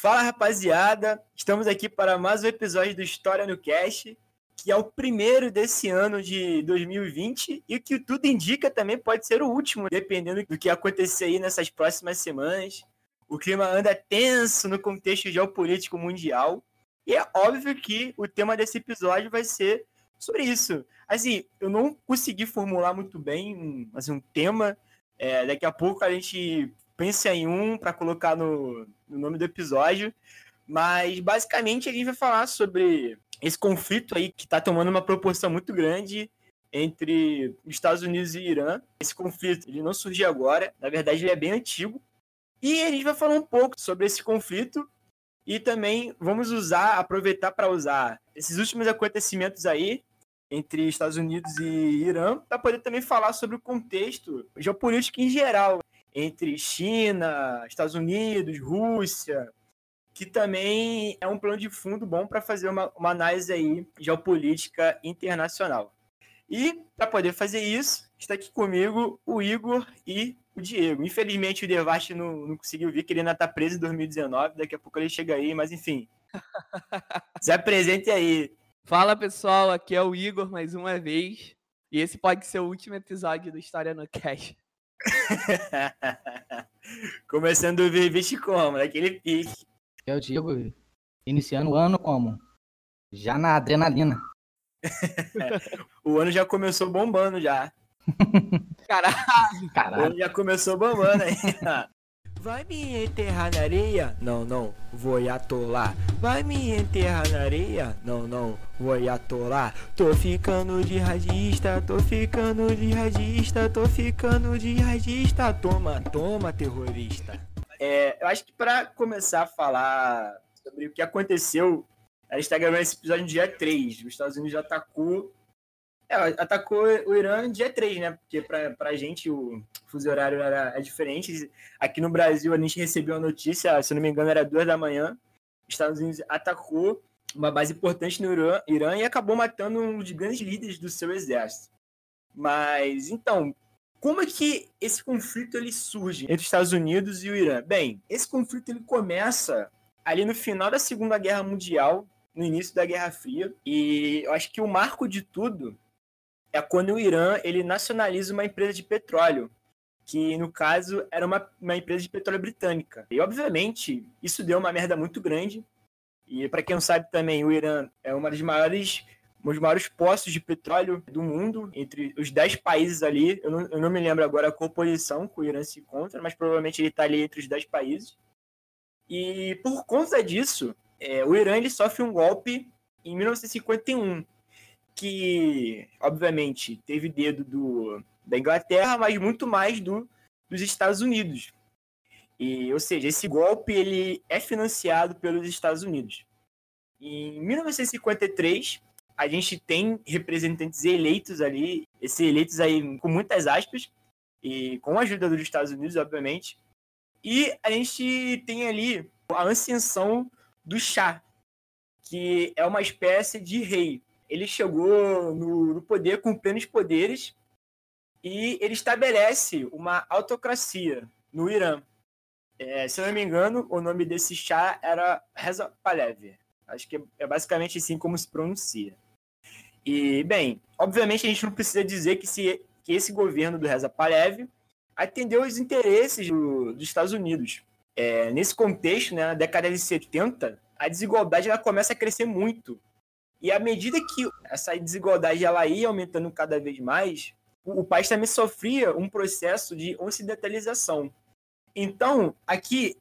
Fala rapaziada, estamos aqui para mais um episódio do História no Cast, que é o primeiro desse ano de 2020 e que tudo indica também pode ser o último, dependendo do que acontecer aí nessas próximas semanas. O clima anda tenso no contexto geopolítico mundial e é óbvio que o tema desse episódio vai ser sobre isso. Assim, eu não consegui formular muito bem um, assim, um tema. É, daqui a pouco a gente pensa em um para colocar no, no nome do episódio. Mas basicamente a gente vai falar sobre esse conflito aí que está tomando uma proporção muito grande entre Estados Unidos e Irã. Esse conflito ele não surgiu agora, na verdade ele é bem antigo. E a gente vai falar um pouco sobre esse conflito e também vamos usar, aproveitar para usar esses últimos acontecimentos aí entre Estados Unidos e Irã para poder também falar sobre o contexto geopolítico em geral entre China, Estados Unidos, Rússia, que também é um plano de fundo bom para fazer uma, uma análise aí geopolítica internacional. E para poder fazer isso, está aqui comigo o Igor e o Diego. Infelizmente o Devast não, não conseguiu vir, que ele ainda está preso em 2019, daqui a pouco ele chega aí, mas enfim. Se apresente aí. Fala pessoal, aqui é o Igor mais uma vez. E esse pode ser o último episódio do História no Cash. Começando o Viviche como? Daquele pique. É o Diego, iniciando o ano como? Já na adrenalina. o ano já começou bombando já. Caralho. Caralho. O ano já começou bombando aí. Vai me enterrar na areia? Não, não, vou atolar. Vai me enterrar na areia? Não, não, vou atolar. Tô ficando de radista, tô ficando de radista, tô ficando de radista. Toma, toma, terrorista. É, eu acho que para começar a falar sobre o que aconteceu, a gente tá gravando esse episódio no dia 3. Os Estados Unidos já atacou é, atacou o Irã dia 3, né? Porque pra, pra gente o fuso horário era, é diferente. Aqui no Brasil a gente recebeu a notícia, se não me engano, era duas da manhã. Os Estados Unidos atacou uma base importante no Irã, Irã e acabou matando um dos grandes líderes do seu exército. Mas, então, como é que esse conflito ele surge entre os Estados Unidos e o Irã? Bem, esse conflito ele começa ali no final da Segunda Guerra Mundial, no início da Guerra Fria, e eu acho que o marco de tudo é quando o Irã ele nacionaliza uma empresa de petróleo, que no caso era uma, uma empresa de petróleo britânica. E obviamente isso deu uma merda muito grande. E para quem não sabe também, o Irã é uma das maiores um dos maiores postos de petróleo do mundo, entre os 10 países ali. Eu não, eu não me lembro agora qual posição que o Irã se encontra, mas provavelmente ele está ali entre os 10 países. E por conta disso, é, o Irã ele sofre um golpe em 1951 que, obviamente, teve dedo do, da Inglaterra, mas muito mais do, dos Estados Unidos. E, ou seja, esse golpe ele é financiado pelos Estados Unidos. Em 1953, a gente tem representantes eleitos ali, esses eleitos aí com muitas aspas, e com a ajuda dos Estados Unidos, obviamente. E a gente tem ali a ascensão do chá, que é uma espécie de rei. Ele chegou no, no poder com plenos poderes e ele estabelece uma autocracia no Irã. É, se eu não me engano, o nome desse chá era Reza Pahlavi. Acho que é basicamente assim como se pronuncia. E, bem, obviamente a gente não precisa dizer que, se, que esse governo do Reza Pahlavi atendeu os interesses do, dos Estados Unidos. É, nesse contexto, né, na década de 70, a desigualdade ela começa a crescer muito. E à medida que essa desigualdade ela ia aumentando cada vez mais, o, país também sofria um processo de ocidentalização. Então, aqui,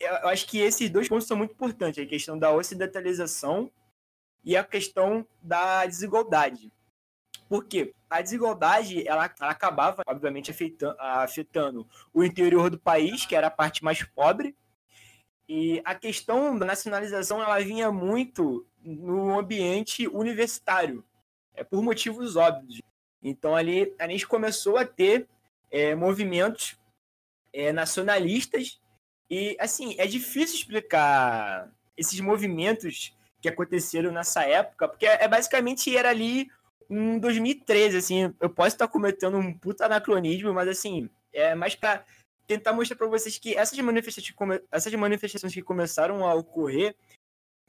eu acho que esses dois pontos são muito importantes: a questão da ocidentalização e a questão da desigualdade. Por quê? A desigualdade ela, ela acabava, obviamente, afetando, afetando o interior do país, que era a parte mais pobre, e a questão da nacionalização ela vinha muito no ambiente universitário, é por motivos óbvios. Então ali a gente começou a ter é, movimentos é, nacionalistas. E assim é difícil explicar esses movimentos que aconteceram nessa época, porque é, basicamente era ali em 2013, assim, eu posso estar cometendo um puta anacronismo, mas assim, é mais para tentar mostrar para vocês que essas manifestações, essas manifestações que começaram a ocorrer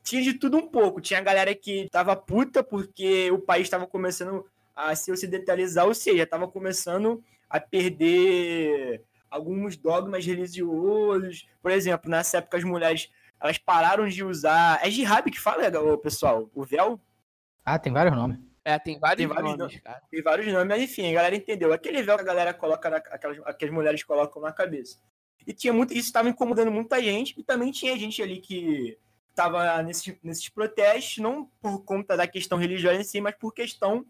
tinha de tudo um pouco. Tinha a galera que tava puta porque o país estava começando a se ocidentalizar, ou seja, estava começando a perder alguns dogmas religiosos. Por exemplo, nessa época as mulheres elas pararam de usar. É jihad que fala, pessoal? O véu? Ah, tem vários nomes. É, tem vários, tem vários nomes, cara. Tem vários nomes, mas enfim, a galera entendeu. Aquele véu que a galera coloca, na, aquelas, que as mulheres colocam na cabeça. E tinha muito, isso estava incomodando muita gente, e também tinha gente ali que estava nesses, protestos, não por conta da questão religiosa em si, mas por questão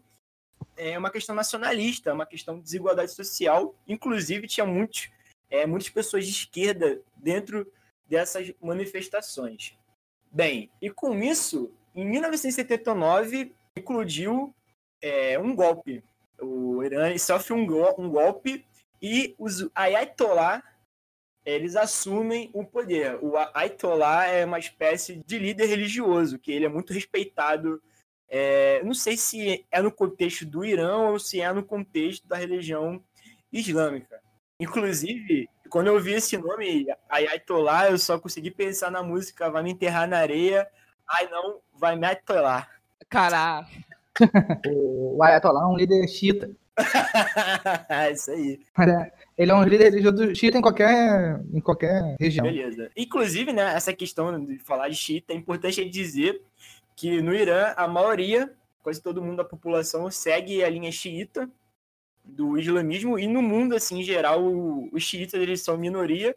é uma questão nacionalista, uma questão de desigualdade social. Inclusive, tinha muitos, é, muitas pessoas de esquerda dentro dessas manifestações. Bem, e com isso, em 1979, eclodiu é, um golpe. O Irã sofre um, go um golpe e os Ayatollah eles assumem o poder. O Ayatollah é uma espécie de líder religioso, que ele é muito respeitado. É, não sei se é no contexto do Irã ou se é no contexto da religião islâmica. Inclusive, quando eu vi esse nome, Ayatollah, eu só consegui pensar na música Vai Me Enterrar na Areia. Ai, não, vai me atolar. Caraca. o Ayatollah é um líder xiita. Isso aí. Ele é um líder religioso xiita em qualquer, em qualquer região. Beleza. Inclusive, né, essa questão de falar de xiita, é importante dizer que no Irã, a maioria, quase todo mundo da população, segue a linha xiita do islamismo e no mundo, assim, em geral, os xiitas eles são minoria.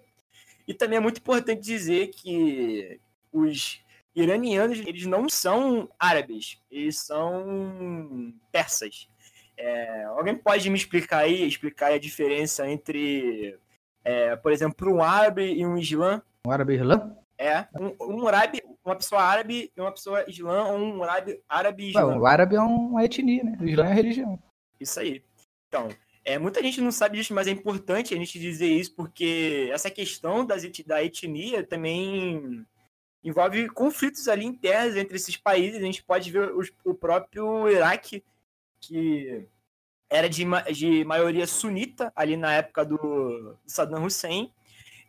E também é muito importante dizer que os iranianos eles não são árabes, eles são persas. É, alguém pode me explicar aí, explicar a diferença entre, é, por exemplo, um árabe e um islã? Um árabe e islã? É, um, um árabe, uma pessoa árabe e uma pessoa islã, ou um árabe, árabe e islã. o árabe é uma etnia, né? O islã é religião. Isso aí. Então, é, muita gente não sabe disso, mas é importante a gente dizer isso, porque essa questão das, da etnia também envolve conflitos ali internos entre esses países. A gente pode ver os, o próprio Iraque, que era de, de maioria sunita ali na época do Saddam Hussein,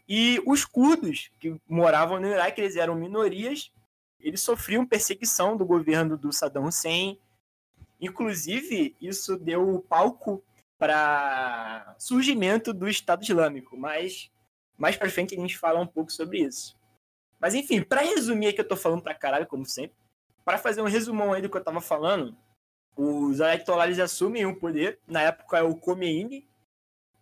e os curdos que moravam no Iraque, eles eram minorias, eles sofriam perseguição do governo do Saddam Hussein. Inclusive, isso deu palco para surgimento do Estado Islâmico, mas mais para frente a gente fala um pouco sobre isso. Mas enfim, para resumir aqui, eu tô falando pra caralho, como sempre. Para fazer um resumão aí do que eu tava falando, os ayatollahs assumem o poder, na época é o Khomeini,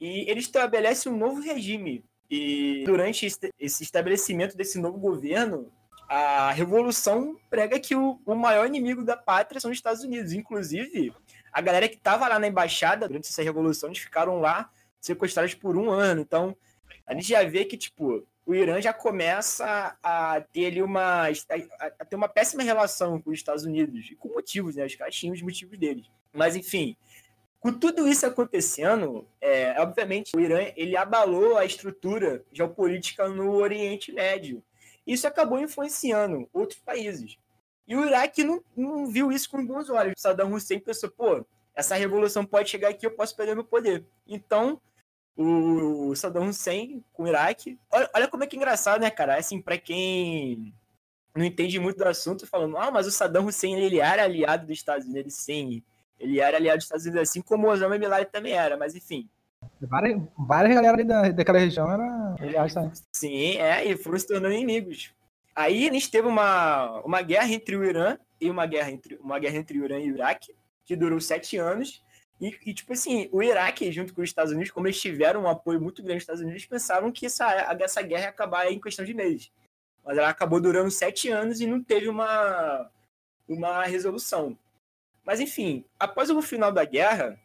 e eles estabelecem um novo regime. E durante esse estabelecimento desse novo governo, a revolução prega que o, o maior inimigo da pátria são os Estados Unidos. Inclusive, a galera que estava lá na embaixada durante essa revolução, eles ficaram lá sequestrados por um ano. Então, a gente já vê que, tipo, o Irã já começa a ter ali uma, a ter uma péssima relação com os Estados Unidos, e com motivos, né? Os caras os motivos deles. Mas, enfim, com tudo isso acontecendo, é, obviamente, o Irã ele abalou a estrutura geopolítica no Oriente Médio. Isso acabou influenciando outros países. E o Iraque não, não viu isso com bons olhos. O Saddam Hussein pensou, pô, essa revolução pode chegar aqui, eu posso perder meu poder. Então, o Saddam Hussein com o Iraque. Olha, olha como é que é engraçado, né, cara? Assim, para quem não entende muito do assunto, falando, ah, mas o Saddam Hussein ele era aliado dos Estados Unidos, sim. Ele era aliado dos Estados Unidos, assim como o Osama Bin Laden também era, mas enfim. Várias, várias galera da, daquela região era aliados também. Sim, é, e foram se tornando inimigos. Aí a gente teve uma, uma guerra entre o Irã e uma guerra entre, uma guerra entre o Irã e o Iraque, que durou sete anos. E, e, tipo assim, o Iraque, junto com os Estados Unidos, como eles tiveram um apoio muito grande dos Estados Unidos, pensavam que essa, essa guerra ia acabar em questão de meses. Mas ela acabou durando sete anos e não teve uma, uma resolução. Mas enfim, após o final da guerra,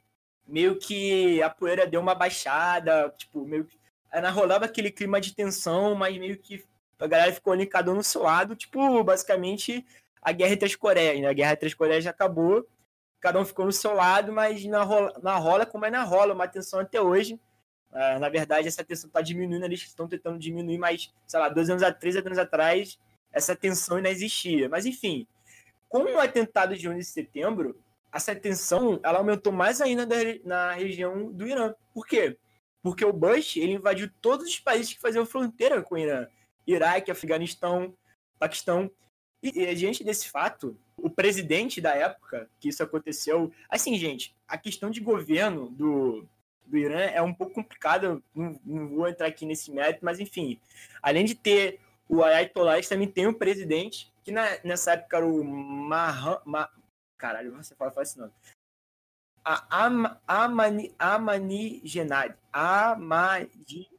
meio que a poeira deu uma baixada, tipo, meio que ainda rolava aquele clima de tensão, mas meio que a galera ficou ali cada um no seu lado, tipo, basicamente a guerra entre as Coreias, né? A guerra entre as Coreias já acabou, cada um ficou no seu lado, mas na rola, na rola como é na rola, uma tensão até hoje. Uh, na verdade, essa tensão está diminuindo, eles estão tentando diminuir, mas, sei lá, dois anos, três anos atrás, essa tensão ainda existia. Mas, enfim, com o atentado de 11 de setembro, essa tensão ela aumentou mais ainda na região do Irã. Por quê? Porque o Bush ele invadiu todos os países que faziam fronteira com o Irã. Iraque, Afeganistão, Paquistão. E, e diante desse fato, o presidente da época que isso aconteceu... Assim, gente, a questão de governo do, do Irã é um pouco complicada, não, não, vou entrar aqui nesse mérito, mas enfim, além de ter o Ayatollah, também tem o presidente que na, nessa época era o Mahan, Ma, caralho, você fala, fala esse nome. A Am, Amani, Amani Genad. Amadi.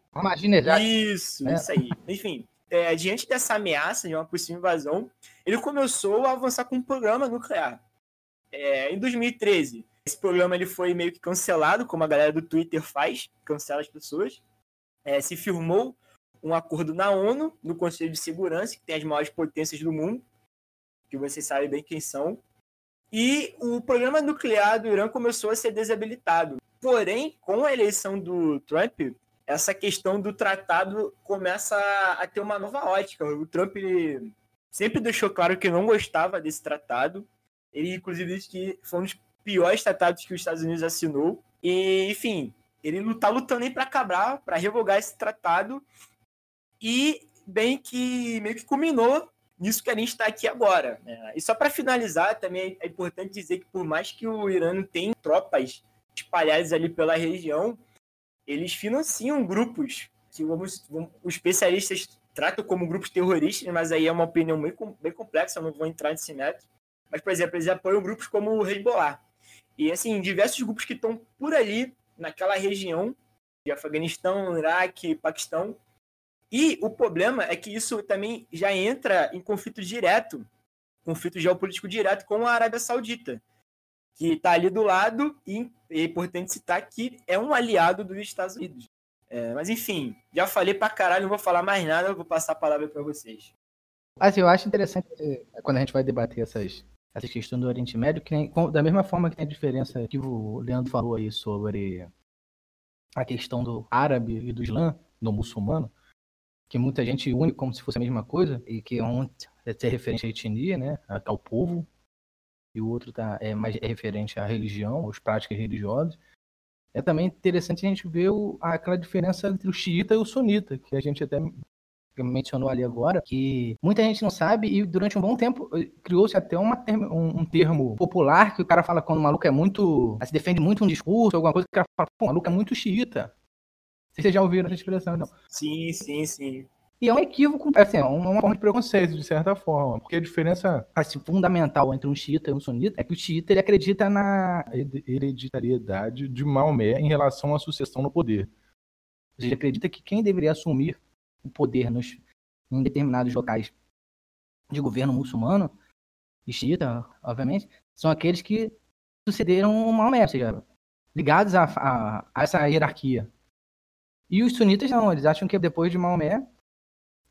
Isso, é. isso aí. Enfim, é, diante dessa ameaça de uma possível invasão, ele começou a avançar com um programa nuclear. É, em 2013, esse programa ele foi meio que cancelado, como a galera do Twitter faz, cancela as pessoas. É, se firmou um acordo na ONU, no Conselho de Segurança, que tem as maiores potências do mundo, que vocês sabem bem quem são. E o programa nuclear do Irã começou a ser desabilitado. Porém, com a eleição do Trump, essa questão do tratado começa a ter uma nova ótica. O Trump sempre deixou claro que não gostava desse tratado. Ele, inclusive, disse que foi um dos piores tratados que os Estados Unidos assinou. E, enfim, ele não está lutando nem para acabar, para revogar esse tratado e bem que meio que culminou nisso que a gente está aqui agora. Né? E só para finalizar, também é importante dizer que por mais que o Irã tenha tropas espalhadas ali pela região, eles financiam grupos que os especialistas tratam como grupos terroristas, mas aí é uma opinião bem, bem complexa, eu não vou entrar nesse método. Mas, por exemplo, eles apoiam grupos como o Hezbollah. E, assim, diversos grupos que estão por ali, naquela região de Afeganistão, Iraque, Paquistão, e o problema é que isso também já entra em conflito direto, conflito geopolítico direto com a Arábia Saudita, que está ali do lado e é importante citar que é um aliado dos Estados Unidos. É, mas enfim, já falei pra caralho, não vou falar mais nada, vou passar a palavra para vocês. Assim, eu acho interessante é, quando a gente vai debater essas, essas questões do Oriente Médio, que nem, da mesma forma que tem a diferença que o Leandro falou aí sobre a questão do árabe e do islã, do muçulmano, que muita gente une como se fosse a mesma coisa, e que um é referente à etnia, né, ao povo, e o outro tá, é mais é referente à religião, às práticas religiosas. É também interessante a gente ver o, aquela diferença entre o xiita e o sunita, que a gente até mencionou ali agora, que muita gente não sabe e durante um bom tempo eh, criou-se até um, um, termo popular que o cara fala quando o maluco é muito, se defende muito um discurso, alguma coisa, que o cara fala, pô, o maluco é muito xiita. Vocês já ouviram essa expressão, não? Sim, sim, sim. E é um equívoco, assim, é uma forma de preconceito, de certa forma. Porque a diferença assim, fundamental entre um xiita e um sunita é que o xiita ele acredita na hereditariedade de Maomé em relação à sucessão no poder. Ele acredita que quem deveria assumir o poder nos, em determinados locais de governo muçulmano, e xiita, obviamente, são aqueles que sucederam Maomé, ou seja, ligados a, a, a, essa hierarquia. E os sunitas não, eles acham que depois de Maomé,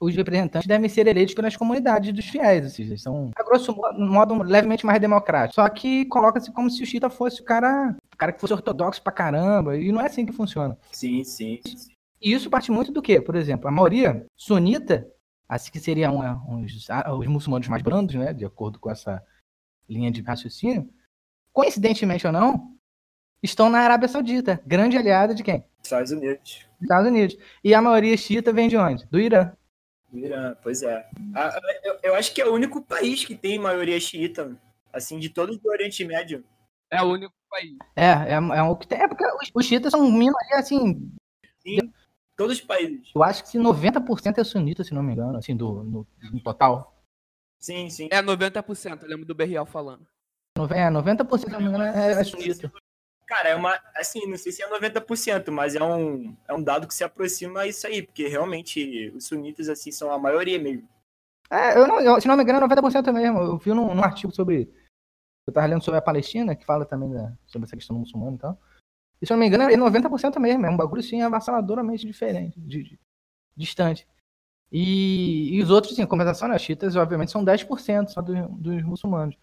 os representantes devem ser eleitos pelas comunidades dos fiéis, ou seja, são, a grosso modo, levemente mais democráticos. Só que coloca-se como se o xiita fosse o cara, o cara que fosse ortodoxo pra caramba, e não é assim que funciona. Sim, sim. E isso parte muito do quê? Por exemplo, a maioria sunita, assim que seriam os, os muçulmanos mais brandos, né, de acordo com essa linha de raciocínio, coincidentemente ou não, estão na Arábia Saudita, grande aliada de quem? Estados Unidos. Estados Unidos. E a maioria xiita vem de onde? Do Irã. Irã, pois é. eu, eu, acho que é o único país que tem maioria xiita, assim, de todos do Oriente Médio. É o único país. É, é, é o que tem. É porque os, os xiitas são minoria, assim. Sim, todos os países. Eu acho que 90% é sunita, se não me engano, assim, do, no, no total. Sim, sim. É 90%, eu lembro do Berrial falando. É, 90% se não me engano é, é sunita. Cara, é uma. Assim, não sei se é 90%, mas é um, é um dado que se aproxima a isso aí, porque realmente os sunitas, assim, são a maioria mesmo. É, eu não, eu, se não me engano, é 90% mesmo. Eu vi num, num artigo sobre. Eu tava lendo sobre a Palestina, que fala também da, sobre essa questão do muçulmano e tal. E se não me engano, é 90% mesmo. É um bagulho, assim, avassaladoramente diferente, de, de, distante. E, e, os outros, sim, compensação, né? As chiitas, obviamente, são 10% só do, dos muçulmanos.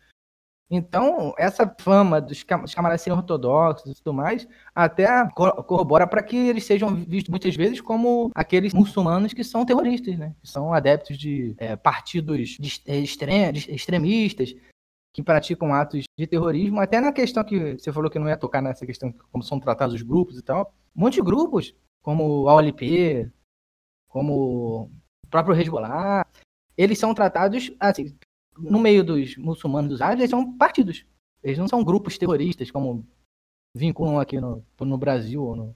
Então, essa fama dos, camaradas serem ortodoxos e tudo mais, até corrobora para que eles sejam vistos muitas vezes como aqueles muçulmanos que são terroristas, né? Que são adeptos de é, partidos de, de extremistas, que praticam atos de terrorismo, até na questão que você falou que não ia tocar nessa questão, como são tratados os grupos e tal. Muitos grupos, como a OLP, como o próprio Hezbollah, eles são tratados, assim, no meio dos muçulmanos dos árabes, eles são partidos. Eles não são grupos terroristas, como vinculam aqui no, no Brasil ou nos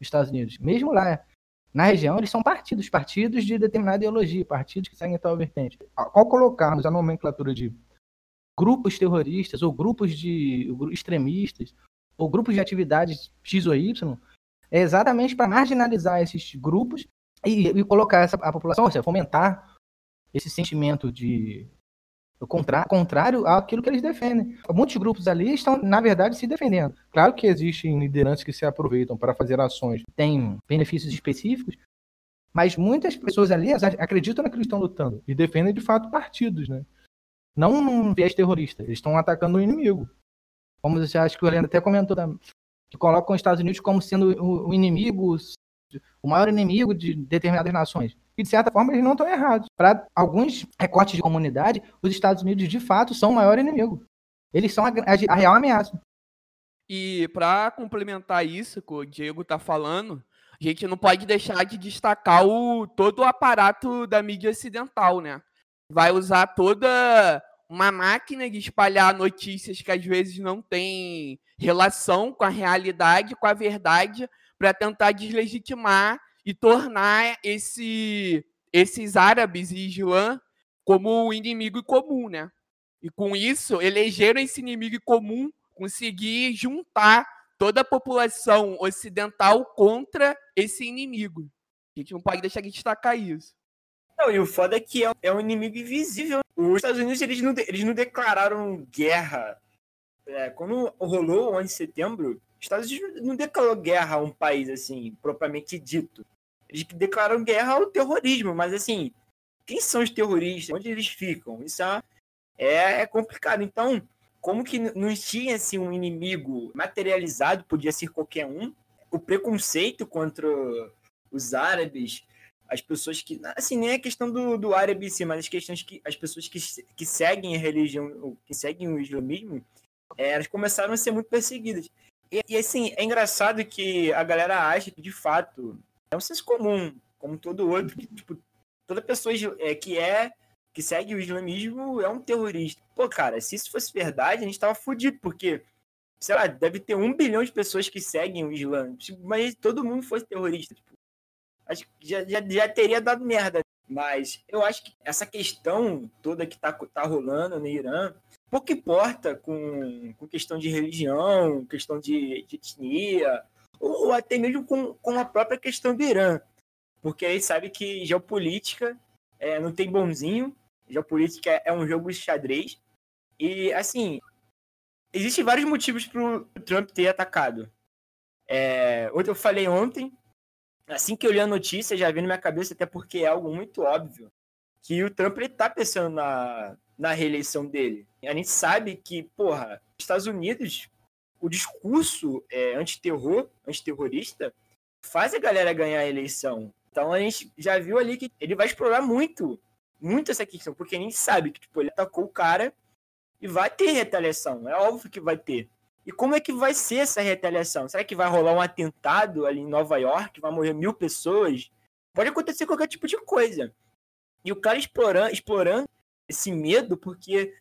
Estados Unidos. Mesmo lá, na região, eles são partidos, partidos de determinada ideologia, partidos que seguem tal vertente. Ao colocarmos a nomenclatura de grupos terroristas, ou grupos de extremistas, ou grupos de atividades X ou Y, é exatamente para marginalizar esses grupos e, e colocar essa, a população, ou seja, fomentar esse sentimento de contrário àquilo que eles defendem. Muitos grupos ali estão, na verdade, se defendendo. Claro que existem lideranças que se aproveitam para fazer ações, têm benefícios específicos, mas muitas pessoas ali acreditam naquilo que estão lutando e defendem de fato partidos, né? Não um viés terrorista. Eles estão atacando o inimigo. Como você acha que o Helena até comentou, que colocam os Estados Unidos como sendo o inimigo, o maior inimigo de determinadas nações. E, de certa forma, eles não estão errados. Para alguns recortes de comunidade, os Estados Unidos, de fato, são o maior inimigo. Eles são a, a, a real ameaça. E para complementar isso que o Diego está falando, a gente não pode deixar de destacar o, todo o aparato da mídia ocidental, né? Vai usar toda uma máquina de espalhar notícias que às vezes não tem relação com a realidade, com a verdade, para tentar deslegitimar e tornar esse, esses árabes e Islã como o inimigo comum, né? E com isso, elegeram esse inimigo comum, conseguir juntar toda a população ocidental contra esse inimigo. A gente não pode deixar de destacar isso. Não, e o foda é que é, é um inimigo invisível. Os Estados Unidos, eles não, eles não declararam guerra. É, quando rolou o 11 de setembro, Estados Unidos não declarou guerra a um país, assim, propriamente dito. Eles declararam guerra ao terrorismo, mas, assim, quem são os terroristas? Onde eles ficam? Isso é, é complicado. Então, como que não tinha, assim, um inimigo materializado, podia ser qualquer um, o preconceito contra os árabes, as pessoas que. Assim, nem a questão do, do árabe em si, mas as questões que. As pessoas que, que seguem a religião, que seguem o islamismo, é, elas começaram a ser muito perseguidas. E, assim, é engraçado que a galera acha que, de fato, é um senso comum, como todo outro, que, tipo, toda pessoa é, que é que segue o islamismo é um terrorista. Pô, cara, se isso fosse verdade, a gente tava fudido, porque, sei lá, deve ter um bilhão de pessoas que seguem o Islã. Mas todo mundo fosse terrorista. Tipo, acho que já, já, já teria dado merda. Mas eu acho que essa questão toda que tá, tá rolando no Irã pouco importa com, com questão de religião, questão de, de etnia, ou, ou, até mesmo com, com a própria questão do Irã. Porque aí sabe que geopolítica é, não tem bonzinho Geopolítica é um jogo de xadrez. E, assim, existem vários motivos para o Trump ter atacado. É, eu falei ontem, assim que eu li a notícia, já vi na minha cabeça, até porque é algo muito óbvio, que o Trump ele tá pensando na, na reeleição dele. A gente sabe que, porra, Estados Unidos, o discurso é, antiterror, antiterrorista, faz a galera ganhar a eleição. Então a gente já viu ali que ele vai explorar muito, muito essa questão, porque a gente sabe que tipo, ele atacou o cara e vai ter retaliação, é óbvio que vai ter. E como é que vai ser essa retaliação? Será que vai rolar um atentado ali em Nova York, vai morrer mil pessoas? Pode acontecer qualquer tipo de coisa. E o cara explorando, explorando esse medo, porque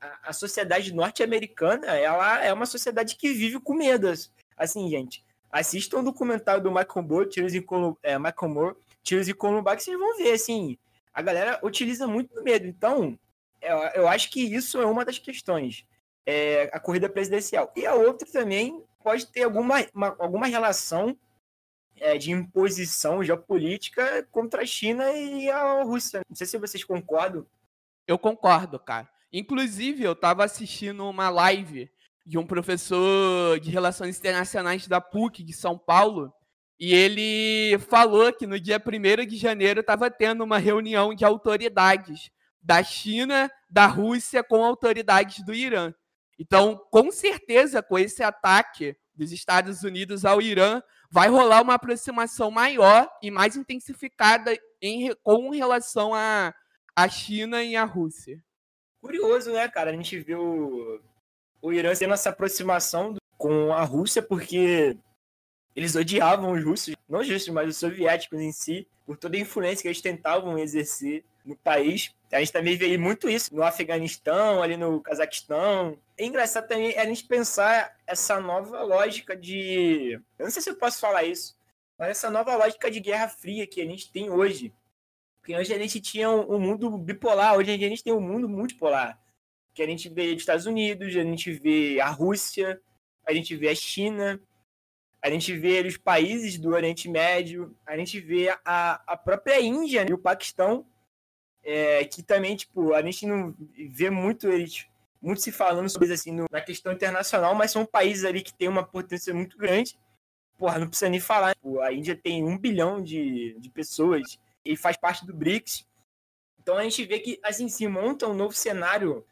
a, a sociedade norte-americana ela é uma sociedade que vive com medo. Assim, gente, assistam o documentário do Michael Moore, Tiros em Colum é, Michael Moore, Tiros em Columbine, que vocês vão ver, assim, a galera utiliza muito medo. Então, eu, eu acho que isso é uma das questões. É, a corrida presidencial. E a outra também pode ter alguma, uma, alguma relação é, de imposição geopolítica contra a China e a Rússia. Não sei se vocês concordam. Eu concordo, cara. Inclusive, eu estava assistindo uma live de um professor de Relações Internacionais da PUC de São Paulo, e ele falou que no dia 1 de janeiro estava tendo uma reunião de autoridades da China, da Rússia com autoridades do Irã. Então, com certeza, com esse ataque dos Estados Unidos ao Irã, vai rolar uma aproximação maior e mais intensificada em, com relação à, à China e à Rússia. Curioso, né, cara? A gente viu o Irã tendo essa aproximação com a Rússia, porque eles odiavam os russos, não os russos, mas os soviéticos em si, por toda a influência que eles tentavam exercer no país. A gente também vê muito isso no Afeganistão, ali no Cazaquistão. É engraçado também a gente pensar essa nova lógica de. Eu não sei se eu posso falar isso, mas essa nova lógica de Guerra Fria que a gente tem hoje. Porque hoje a gente tinha um mundo bipolar, hoje a gente tem um mundo multipolar. Que a gente vê os Estados Unidos, a gente vê a Rússia, a gente vê a China, a gente vê os países do Oriente Médio, a gente vê a, a própria Índia e o Paquistão é, que também, tipo, a gente não vê muito eles, muito se falando sobre isso, assim, no, na questão internacional, mas são países ali que têm uma potência muito grande. Porra, não precisa nem falar. Tipo, a Índia tem um bilhão de, de pessoas e faz parte do BRICS. Então a gente vê que, assim, se monta um novo cenário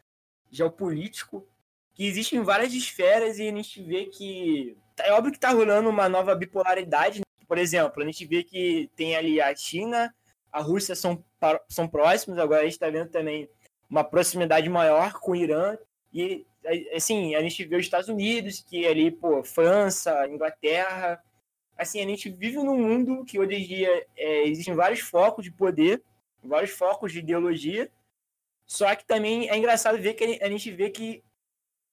geopolítico que existe em várias esferas e a gente vê que é óbvio que está rolando uma nova bipolaridade. Por exemplo, a gente vê que tem ali a China, a Rússia são, são próximos, agora a gente está vendo também uma proximidade maior com o Irã. E, assim, a gente vê os Estados Unidos, que ali, pô, França, Inglaterra. Assim, a gente vive num mundo que hoje em dia é, existem vários focos de poder, vários focos de ideologia. Só que também é engraçado ver que a gente vê que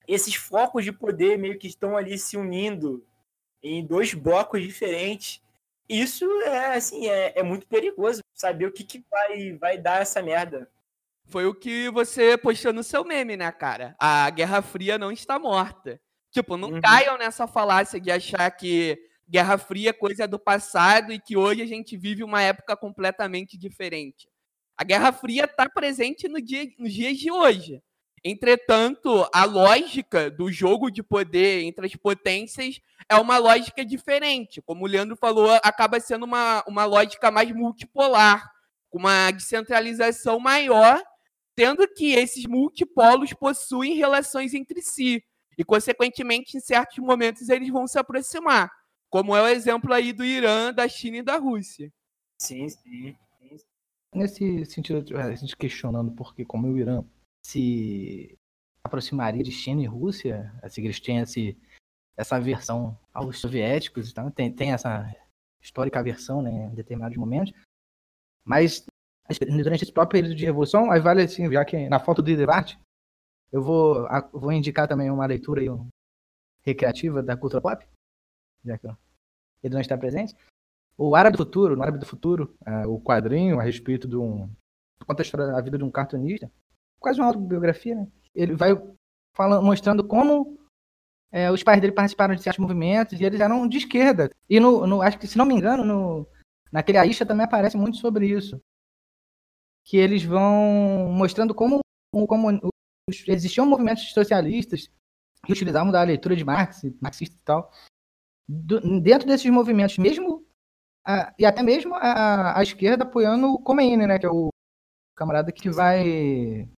esses focos de poder meio que estão ali se unindo em dois blocos diferentes isso é assim, é, é muito perigoso saber o que, que vai, vai dar essa merda. Foi o que você postou no seu meme, né, cara? A Guerra Fria não está morta. Tipo, não uhum. caiam nessa falácia de achar que Guerra Fria é coisa do passado e que hoje a gente vive uma época completamente diferente. A Guerra Fria está presente no dia, nos dias de hoje. Entretanto, a lógica do jogo de poder entre as potências é uma lógica diferente. Como o Leandro falou, acaba sendo uma, uma lógica mais multipolar, com uma descentralização maior, tendo que esses multipolos possuem relações entre si. E, consequentemente, em certos momentos, eles vão se aproximar. Como é o exemplo aí do Irã, da China e da Rússia. Sim, sim. Nesse sentido, a gente questionando porque, como é o Irã se aproximaria de China e Rússia, assim, eles têm esse, essa aversão aos soviéticos, então tem, tem essa histórica aversão né, em determinados momentos, mas durante esse próprio período de revolução, aí vale assim, já que na foto do debate, eu vou, vou indicar também uma leitura aí, um, recreativa da cultura pop, já que ele não está presente. O Árabe do Futuro, no Árabe do Futuro, é, o quadrinho a respeito de um. conta a história da vida de um cartunista, quase uma autobiografia, né? Ele vai falando, mostrando como é, os pais dele participaram de certos movimentos e eles eram de esquerda. E no, no acho que, se não me engano, no, naquele Aisha também aparece muito sobre isso. que eles vão mostrando como, como existiam movimentos socialistas que utilizavam da leitura de Marx, marxista e tal, do, dentro desses movimentos, mesmo a, e até mesmo a, a esquerda apoiando o Khomeini, né, que é o camarada que vai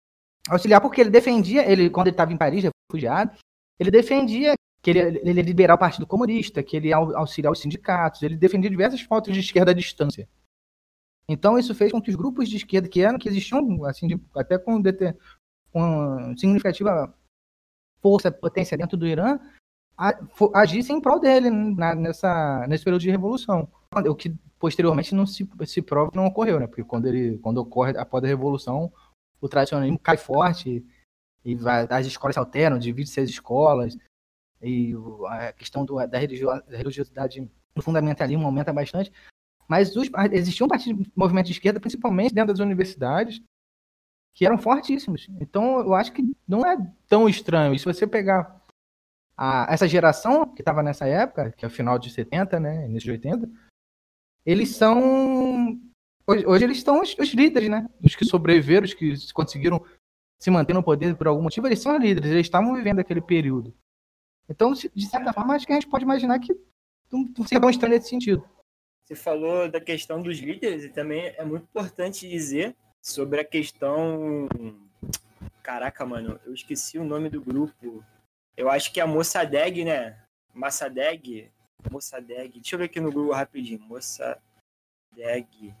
auxiliar, porque ele defendia, ele quando ele estava em Paris, refugiado, ele defendia que ele, ele liberar o Partido Comunista, que ele ia auxiliar os sindicatos, ele defendia diversas pautas de esquerda à distância. Então isso fez com que os grupos de esquerda que eram, que existiam, assim, de, até com, com significativa força, potência dentro do Irã, agissem em prol dele na, nessa, nesse período de revolução. O que posteriormente não se, se prova não ocorreu, né? Porque quando, ele, quando ocorre após a revolução, o tradicionalismo cai forte e vai, as escolas se alteram, divide-se as escolas e a questão do, da religiosidade, do fundamentalismo aumenta bastante. Mas os, existia um partido, movimento de esquerda, principalmente dentro das universidades, que eram fortíssimos. Então, eu acho que não é tão estranho. E se você pegar a, essa geração que estava nessa época, que é o final de 70, né, início de 80, eles são. Hoje, hoje eles estão os, os, líderes, né? Os que sobreviveram, os que conseguiram se manter no poder por algum motivo, eles são líderes, eles estavam vivendo aquele período. Então, de certa forma, acho que a gente pode imaginar que não, seja tão estranho nesse sentido. Você falou da questão dos líderes e também é muito importante dizer sobre a questão. Caraca, mano, eu esqueci o nome do grupo. Eu acho que é a Mossadeg, né? Massadeg. Mossadeg. Deixa eu ver aqui no Google rapidinho. Mossadeg.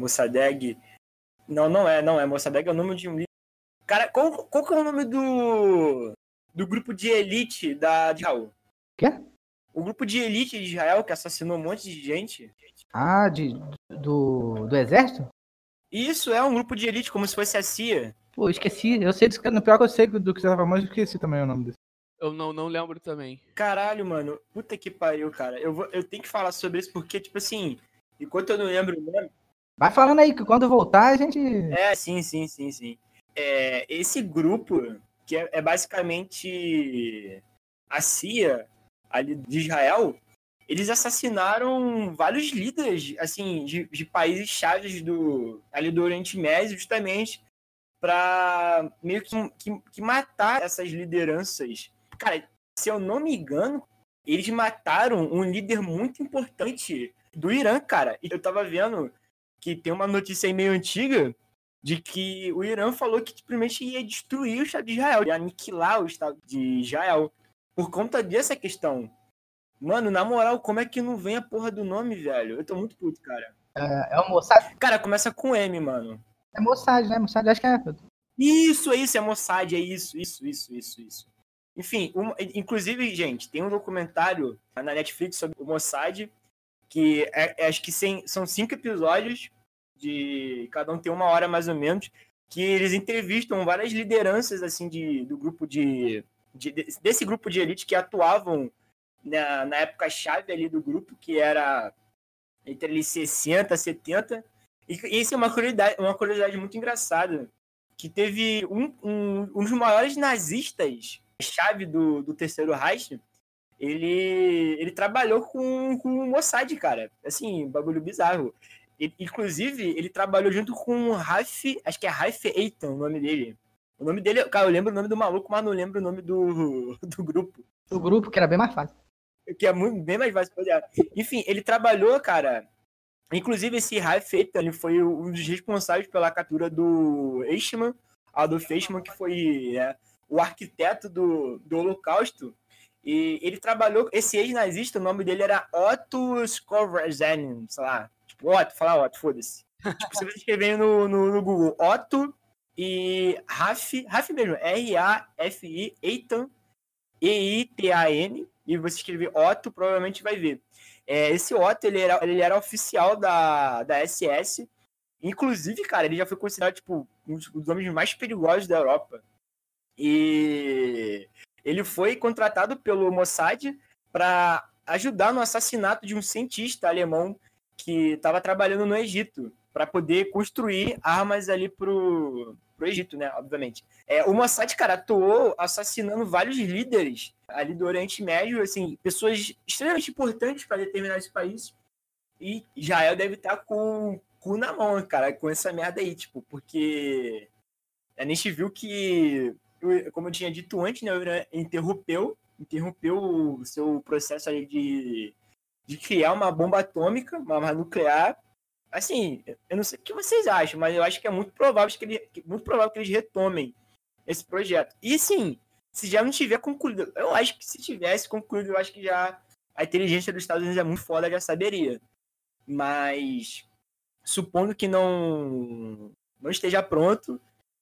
Mossadeg. Não, não é, não é. Mossadeg é o nome de um Cara, qual, qual que é o nome do do grupo de elite da de Raul? Quê? O grupo de elite de Israel que assassinou um monte de gente. Ah, de, do, do exército? Isso, é um grupo de elite, como se fosse a CIA. Pô, esqueci. Eu sei disso. No pior que eu sei do que você tava falando, eu esqueci também o nome desse. Eu não, não lembro também. Caralho, mano. Puta que pariu, cara. Eu, vou, eu tenho que falar sobre isso porque, tipo assim, enquanto eu não lembro o nome. Vai falando aí que quando voltar a gente. É, sim, sim, sim, sim. É, esse grupo, que é, é basicamente a CIA ali de Israel, eles assassinaram vários líderes, assim, de, de países chaves do, ali do Oriente Médio, justamente para meio que, que, que, matar essas lideranças. Cara, se eu não me engano, eles mataram um líder muito importante do Irã, cara. E eu tava vendo que tem uma notícia aí meio antiga de que o Irã falou que simplesmente ia destruir o Estado de Israel, ia aniquilar o Estado de Israel por conta dessa questão. Mano, na moral, como é que não vem a porra do nome, velho? Eu tô muito puto, cara. É, é o Mossad? Cara, começa com M, mano. É Mossad, né? Mossad, acho que é. Isso, é isso, é Mossad, é isso, isso, isso, isso, isso. Enfim, um, inclusive, gente, tem um documentário na Netflix sobre o Mossad, que é, é, acho que sem, são cinco episódios, de cada um tem uma hora mais ou menos, que eles entrevistam várias lideranças, assim, de, do grupo de, de desse grupo de elite que atuavam na, na época chave ali do grupo, que era entre ali 60, 70. E, e isso é uma curiosidade, uma curiosidade muito engraçada, que teve um, um, um dos maiores nazistas, chave do, do Terceiro Reich, ele, ele trabalhou com, com o Mossad, cara. Assim, bagulho bizarro. Ele, inclusive, ele trabalhou junto com o Raf, acho que é Raf Eitan o nome dele. O nome dele, cara, eu lembro o nome do maluco, mas não lembro o nome do, do grupo. Do grupo, que era bem mais fácil que é muito, bem mais fácil. Enfim, ele trabalhou, cara. Inclusive, esse Ralph ele foi um dos responsáveis pela captura do Eichmann, Adolf Eichmann, que foi é, o arquiteto do, do Holocausto. E ele trabalhou, esse ex-nazista, o nome dele era Otto Skovrzen, sei lá. Tipo, Otto, fala Otto, foda-se. tipo, você escrever no, no, no, Google, Otto e Raf, Raf mesmo, R-A-F-I, Eitan, E-I-T-A-N, e você escrever Otto, provavelmente vai ver. É, esse Otto, ele era, ele era oficial da, da SS. Inclusive, cara, ele já foi considerado, tipo, um dos homens mais perigosos da Europa. E ele foi contratado pelo Mossad para ajudar no assassinato de um cientista alemão que estava trabalhando no Egito para poder construir armas ali pro, pro Egito, né? Obviamente. É, o Mossad, cara, atuou assassinando vários líderes ali do Oriente Médio, assim, pessoas extremamente importantes para determinar esse país. E Israel deve estar com, cu na mão, cara, com essa merda aí, tipo, porque a gente viu que, como eu tinha dito antes, né, o Irã interrompeu, interrompeu o seu processo de, de criar uma bomba atômica, uma arma nuclear. Assim, eu não sei o que vocês acham, mas eu acho que é muito provável que, ele, muito provável que eles retomem esse projeto. E sim, se já não tiver concluído, eu acho que se tivesse concluído, eu acho que já a inteligência dos Estados Unidos é muito foda, já saberia. Mas supondo que não não esteja pronto,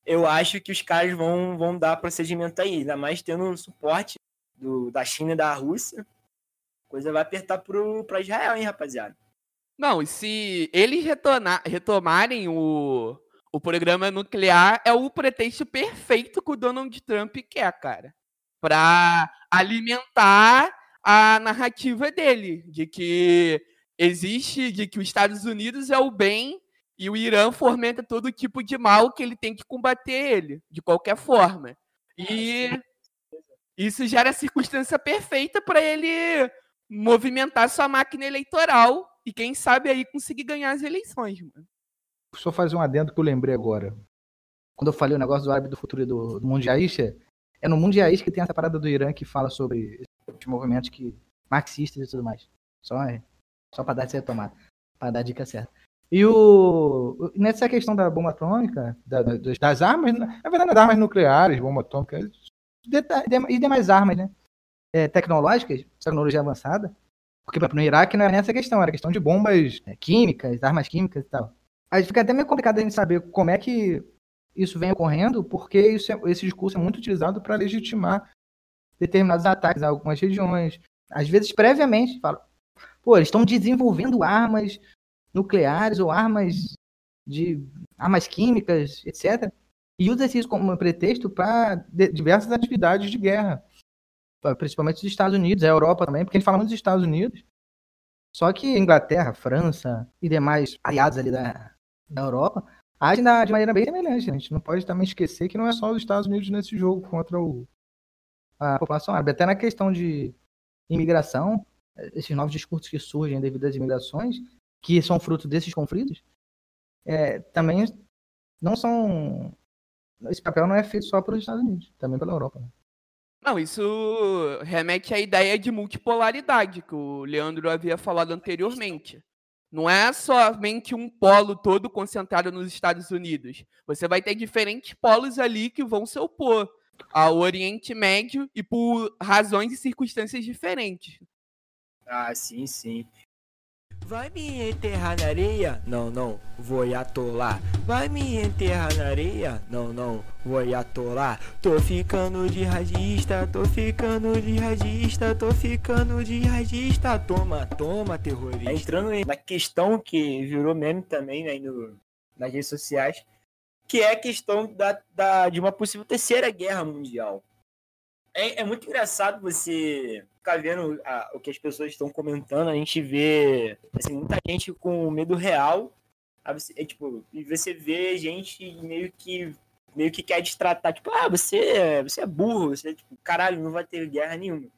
eu acho que os caras vão, vão dar procedimento aí, ainda mais tendo suporte do, da China e da Rússia. A coisa vai apertar para Israel, hein, rapaziada? Não, e se eles retornar, retomarem o, o programa nuclear, é o pretexto perfeito que o Donald Trump quer, cara. Para alimentar a narrativa dele, de que existe, de que os Estados Unidos é o bem e o Irã fomenta todo tipo de mal que ele tem que combater ele, de qualquer forma. E isso gera a circunstância perfeita para ele movimentar sua máquina eleitoral e quem sabe aí conseguir ganhar as eleições, mano. Só fazer um adendo que eu lembrei agora. Quando eu falei o negócio do árabe do futuro e do, do mundialista, é no mundialista que tem essa parada do Irã que fala sobre os movimentos que marxistas e tudo mais. Só, é, só para dar essa retomada, para dar a dica certa. E o nessa questão da bomba atômica, da, das armas, na verdade, das armas nucleares, bomba atômica, e demais armas, né? É, tecnológicas, tecnologia avançada. Porque, no Iraque não era nessa questão, era questão de bombas é, químicas, armas químicas e tal. Aí fica até meio complicado a gente saber como é que isso vem ocorrendo, porque isso é, esse discurso é muito utilizado para legitimar determinados ataques a algumas regiões. Às vezes, previamente, fala, pô, eles estão desenvolvendo armas nucleares ou armas de armas químicas, etc. E usa isso como pretexto para diversas atividades de guerra, principalmente dos Estados Unidos, a Europa também, porque a gente fala muito dos Estados Unidos. Só que Inglaterra, França e demais aliados ali da, da Europa agem de maneira bem semelhante. A gente não pode também esquecer que não é só os Estados Unidos nesse jogo contra o, a população árabe. Até na questão de imigração, esses novos discursos que surgem devido às imigrações, que são fruto desses conflitos, é, também não são. Esse papel não é feito só pelos Estados Unidos, também pela Europa. Né? Não, isso remete à ideia de multipolaridade que o Leandro havia falado anteriormente. Não é somente um polo todo concentrado nos Estados Unidos. Você vai ter diferentes polos ali que vão se opor ao Oriente Médio e por razões e circunstâncias diferentes. Ah, sim, sim. Vai me enterrar na areia? Não, não, vou atolar. Vai me enterrar na areia? Não, não, vou atolar. Tô ficando de radista, tô ficando de radista, tô ficando de radista. Toma, toma, terrorista. Entrando na questão que virou meme também né, no, nas redes sociais, que é a questão da, da, de uma possível terceira guerra mundial. É, é muito engraçado você ficar vendo a, o que as pessoas estão comentando, a gente vê assim, muita gente com medo real. É, tipo, e você vê gente meio que meio que quer destratar, tipo, ah, você, você é burro, você, tipo, caralho, não vai ter guerra nenhuma.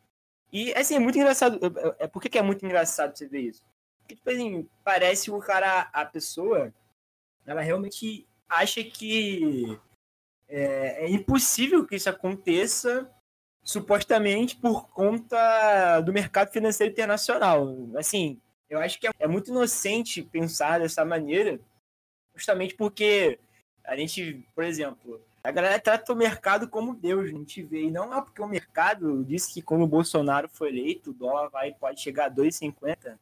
E, assim, é muito engraçado. É, por que, que é muito engraçado você ver isso? Porque, tipo assim, parece o cara, a pessoa, ela realmente acha que é, é impossível que isso aconteça supostamente por conta do mercado financeiro internacional. Assim, eu acho que é muito inocente pensar dessa maneira, justamente porque a gente, por exemplo, a galera trata o mercado como Deus, a gente vê, e não é porque o mercado disse que quando o Bolsonaro foi eleito, o dólar vai, pode chegar a 2,50.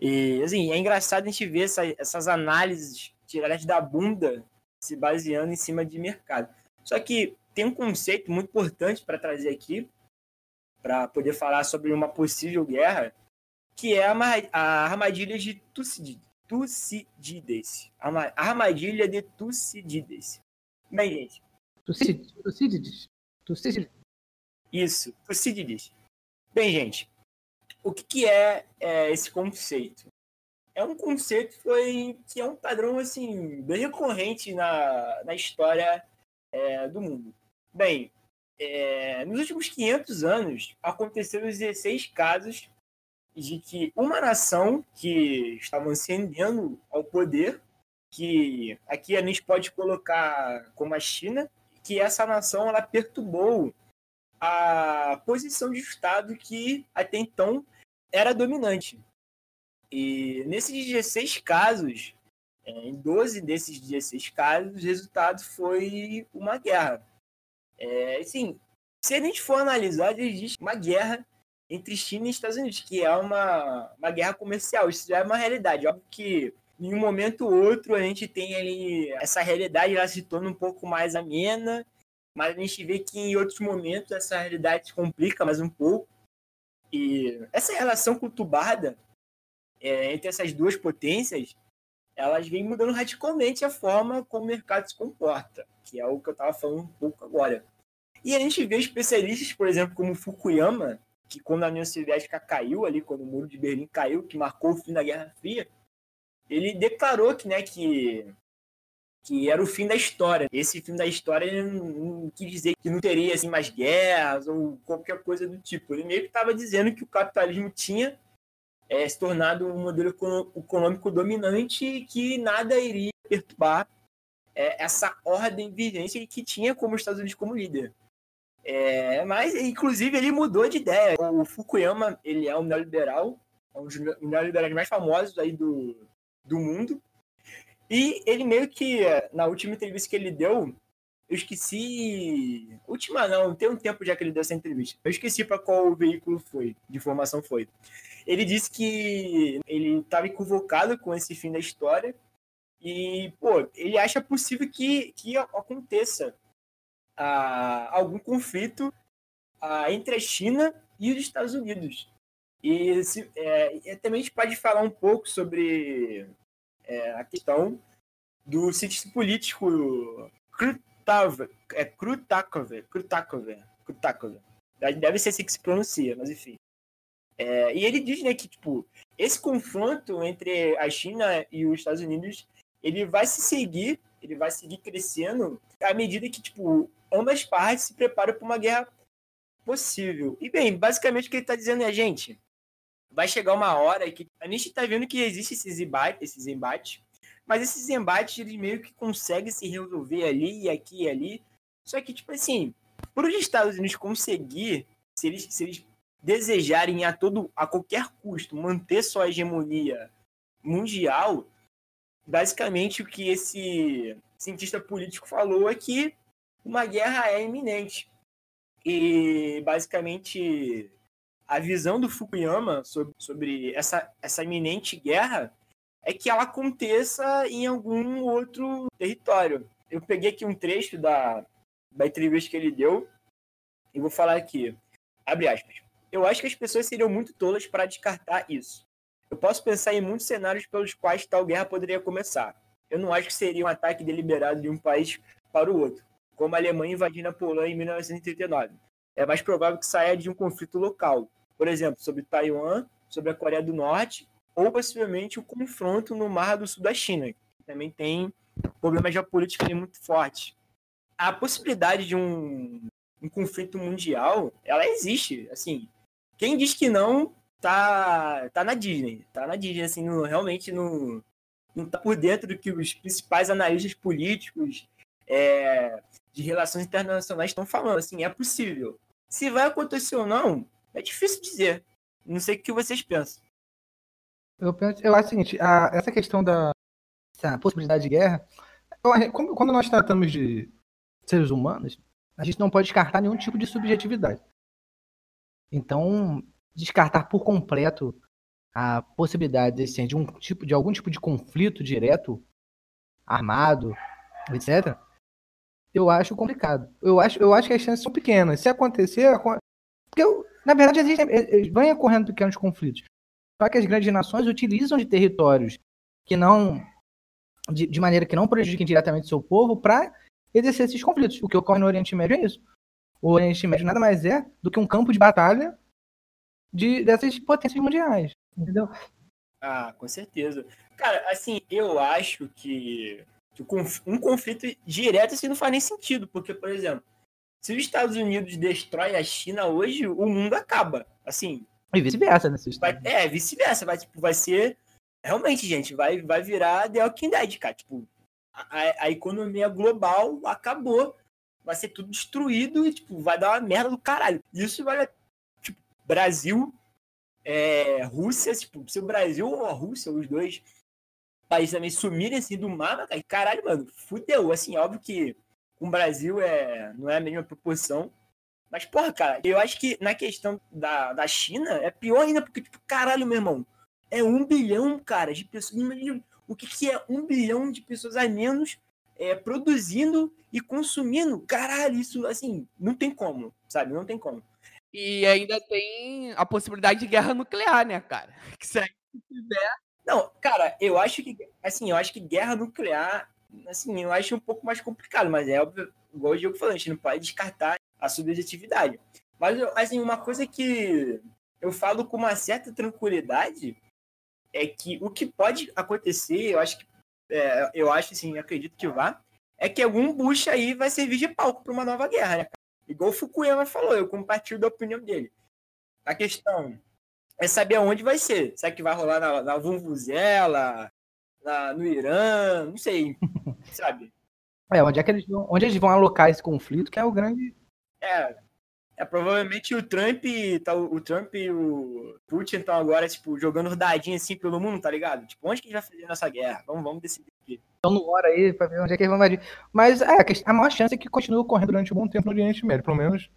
E, assim, é engraçado a gente ver essa, essas análises tiradas da bunda se baseando em cima de mercado. Só que tem um conceito muito importante para trazer aqui, para poder falar sobre uma possível guerra, que é a armadilha de Tucídides. A armadilha de Tucídides. Bem, gente. Tucídides. Tucídides. Isso, Tucídides. Bem, gente, o que, que é, é, esse conceito? É um conceito que, foi, que é um padrão assim, bem recorrente na, na história é, do mundo. Bem, é, nos últimos 500 anos, aconteceram 16 casos de que uma nação que estava ascendendo ao poder que aqui a gente pode colocar como a China, que essa nação ela perturbou a posição de Estado que até então era dominante. E nesses 16 casos, é, em 12 desses 16 casos, o resultado foi uma guerra. É, assim, se a gente for analisar, existe uma guerra entre China e Estados Unidos, que é uma, uma guerra comercial. Isso já é uma realidade. Óbvio que em um momento ou outro a gente tem ali essa realidade ela se torna um pouco mais amena, mas a gente vê que em outros momentos essa realidade se complica mais um pouco. E essa relação conturbada é, entre essas duas potências, elas vêm mudando radicalmente a forma como o mercado se comporta, que é o que eu estava falando um pouco agora. E a gente vê especialistas, por exemplo, como Fukuyama, que quando a União Soviética caiu ali, quando o muro de Berlim caiu, que marcou o fim da Guerra Fria, ele declarou que, né, que, que era o fim da história. Esse fim da história ele não, não quis dizer que não teria assim, mais guerras ou qualquer coisa do tipo. Ele meio que estava dizendo que o capitalismo tinha é, se tornado um modelo econômico dominante e que nada iria perturbar é, essa ordem vigente que tinha como Estados Unidos como líder. É, mas, inclusive, ele mudou de ideia. O Fukuyama, ele é um neoliberal, é um dos neoliberais mais famosos aí do, do mundo. E ele meio que, na última entrevista que ele deu, eu esqueci. Última não, tem um tempo já que ele deu essa entrevista. Eu esqueci para qual veículo foi, de informação foi. Ele disse que ele estava equivocado com esse fim da história. E, pô, ele acha possível que, que aconteça a, algum conflito a, entre a China e os Estados Unidos. E, se, é, também a gente pode falar um pouco sobre é, a questão do cientista político Krutov, é Krutakov, Krutakov, Krutakov. Deve ser assim que se pronuncia, mas enfim. É, e ele diz né, que tipo, esse confronto entre a China e os Estados Unidos ele vai se seguir, ele vai seguir crescendo à medida que tipo, ambas partes se preparam para uma guerra possível. E bem, basicamente o que ele está dizendo é, gente, vai chegar uma hora que a gente está vendo que existe esses embates, esses embates, mas esses embates eles meio que conseguem se resolver ali e aqui e ali. Só que, tipo assim, para os Estados Unidos conseguir, se eles, se eles desejarem a todo a qualquer custo manter sua hegemonia mundial, basicamente o que esse cientista político falou é que uma guerra é iminente. E basicamente a visão do Fukuyama sobre, sobre essa, essa iminente guerra é que ela aconteça em algum outro território. Eu peguei aqui um trecho da, da entrevista que ele deu e vou falar aqui. Abre aspas. Eu acho que as pessoas seriam muito tolas para descartar isso. Eu posso pensar em muitos cenários pelos quais tal guerra poderia começar. Eu não acho que seria um ataque deliberado de um país para o outro como a Alemanha invadindo a Polônia em 1939. É mais provável que saia de um conflito local, por exemplo, sobre Taiwan, sobre a Coreia do Norte, ou possivelmente o um confronto no Mar do Sul da China, que também tem problemas geopolíticos muito fortes. A possibilidade de um, um conflito mundial, ela existe. Assim, quem diz que não tá, tá na Disney, tá na Disney, assim, no, realmente no, não tá por dentro do que os principais analistas políticos é, de relações internacionais estão falando. Assim, é possível. Se vai acontecer ou não, é difícil dizer. Não sei o que vocês pensam. Eu penso, eu acho o seguinte, a, essa questão da essa possibilidade de guerra, eu, quando nós tratamos de seres humanos, a gente não pode descartar nenhum tipo de subjetividade. Então, descartar por completo a possibilidade assim, de um tipo de algum tipo de conflito direto, armado, etc eu acho complicado. Eu acho, eu acho que as chances são pequenas. Se acontecer, porque eu, na verdade existem, vem ocorrendo pequenos conflitos. Só que as grandes nações utilizam de territórios que não de, de maneira que não prejudiquem diretamente seu povo para exercer esses conflitos. O que ocorre no Oriente Médio é isso. O Oriente Médio nada mais é do que um campo de batalha de, dessas potências mundiais, entendeu? Ah, com certeza. Cara, assim, eu acho que um conflito direto assim não faz nem sentido, porque, por exemplo, se os Estados Unidos destrói a China hoje, o mundo acaba. Assim. E vice-versa, né? Vai, é, vice-versa. Vai, tipo, vai ser realmente, gente, vai, vai virar The Walking Dead, cara. Tipo, a, a economia global acabou. Vai ser tudo destruído e, tipo, vai dar uma merda do caralho. Isso vai, tipo, Brasil, é, Rússia, tipo, se o Brasil ou a Rússia, os dois países também sumirem assim do mapa, cara, caralho, mano, fudeu. Assim, óbvio que o Brasil é, não é a mesma proporção. Mas, porra, cara, eu acho que na questão da, da China é pior ainda, porque, tipo, caralho, meu irmão, é um bilhão, cara, de pessoas. Imagina o que, que é um bilhão de pessoas a menos é, produzindo e consumindo. Caralho, isso, assim, não tem como, sabe? Não tem como. E ainda tem a possibilidade de guerra nuclear, né, cara? Que se tiver. Não, cara, eu acho que, assim, eu acho que guerra nuclear, assim, eu acho um pouco mais complicado, mas é óbvio, igual o Diego falou, a gente não pode descartar a subjetividade. Mas, assim, uma coisa que eu falo com uma certa tranquilidade é que o que pode acontecer, eu acho que, é, eu acho, assim, acredito que vá, é que algum Bush aí vai servir de palco para uma nova guerra, né? Igual o Fukuyama falou, eu compartilho da opinião dele. A questão é saber aonde vai ser. Será que vai rolar na, na Vuvuzela, na, no Irã, não sei, sabe? É, onde é que eles vão, onde eles vão alocar esse conflito, que é o grande. É, é provavelmente o Trump, tá, o, Trump e o Putin estão agora, tipo, jogando dadinho assim pelo mundo, tá ligado? Tipo, onde que a gente vai fazer nossa guerra? Vamos, vamos decidir aqui. Então no hora aí pra ver onde é que eles vão invadir. Mas é, a maior chance é que continue ocorrendo durante um bom tempo no Oriente Médio, pelo menos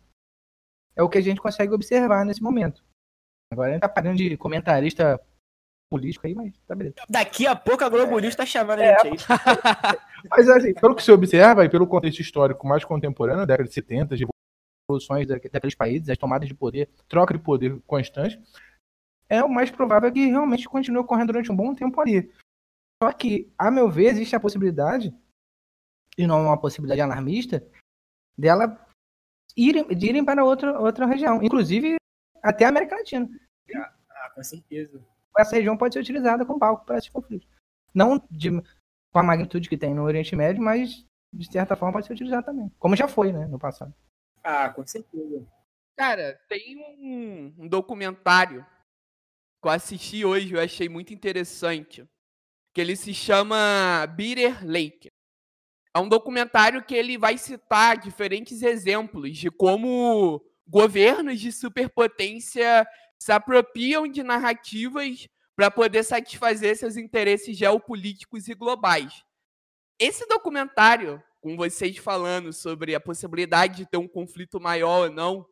é o que a gente consegue observar nesse momento. Agora a gente tá pagando de comentarista político aí, mas tá beleza. Daqui a pouco a Globo News tá chamando a gente aí. mas assim, pelo que se observa e pelo contexto histórico mais contemporâneo, década de 70, de evoluções daqueles países, as tomadas de poder, troca de poder constante, é o mais provável que realmente continue ocorrendo durante um bom tempo ali. Só que, a meu ver, existe a possibilidade, e não uma possibilidade alarmista, dela irem, de irem para outra, outra região, inclusive até a América Latina. Ah, com certeza. Essa região pode ser utilizada como palco para esses conflitos. Não de, com a magnitude que tem no Oriente Médio, mas de certa forma pode ser utilizada também. Como já foi, né, no passado. Ah, com certeza. Cara, tem um, um documentário que eu assisti hoje, eu achei muito interessante, que ele se chama Bitter Lake. É um documentário que ele vai citar diferentes exemplos de como governos de superpotência se apropriam de narrativas para poder satisfazer seus interesses geopolíticos e globais. Esse documentário, com vocês falando sobre a possibilidade de ter um conflito maior ou não,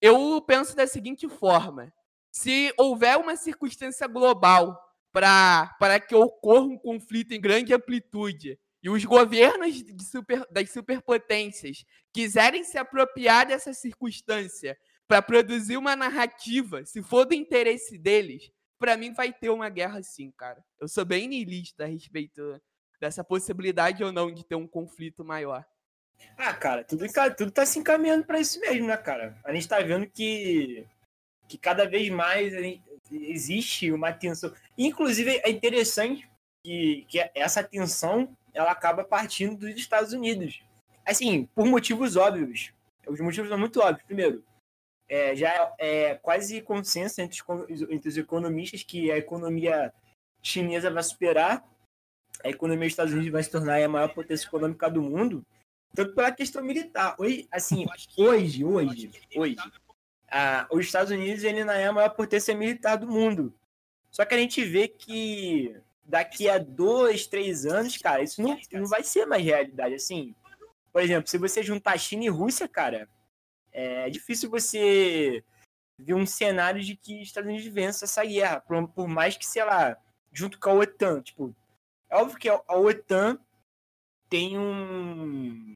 eu penso da seguinte forma: se houver uma circunstância global para que ocorra um conflito em grande amplitude e os governos super, das superpotências quiserem se apropriar dessa circunstância para produzir uma narrativa, se for do interesse deles, para mim vai ter uma guerra sim, cara. Eu sou bem niilista a respeito dessa possibilidade ou não de ter um conflito maior. Ah, cara, tudo, tudo tá se encaminhando para isso mesmo, né, cara? A gente tá vendo que, que cada vez mais existe uma tensão. Inclusive, é interessante que, que essa tensão ela acaba partindo dos Estados Unidos. Assim, por motivos óbvios. Os motivos são muito óbvios. Primeiro, é, já é quase consenso entre os, entre os economistas que a economia chinesa vai superar a economia dos Estados Unidos vai se tornar a maior potência econômica do mundo, tanto pela questão militar. Hoje, assim, hoje, hoje, hoje, a, os Estados Unidos ele não é a maior potência militar do mundo. Só que a gente vê que daqui a dois, três anos, cara, isso não, não vai ser mais realidade. Assim, por exemplo, se você juntar China e Rússia, cara, é difícil você ver um cenário de que Estados Unidos vença essa guerra, por, por mais que, sei lá, junto com a OTAN, tipo, é óbvio que a OTAN tem um,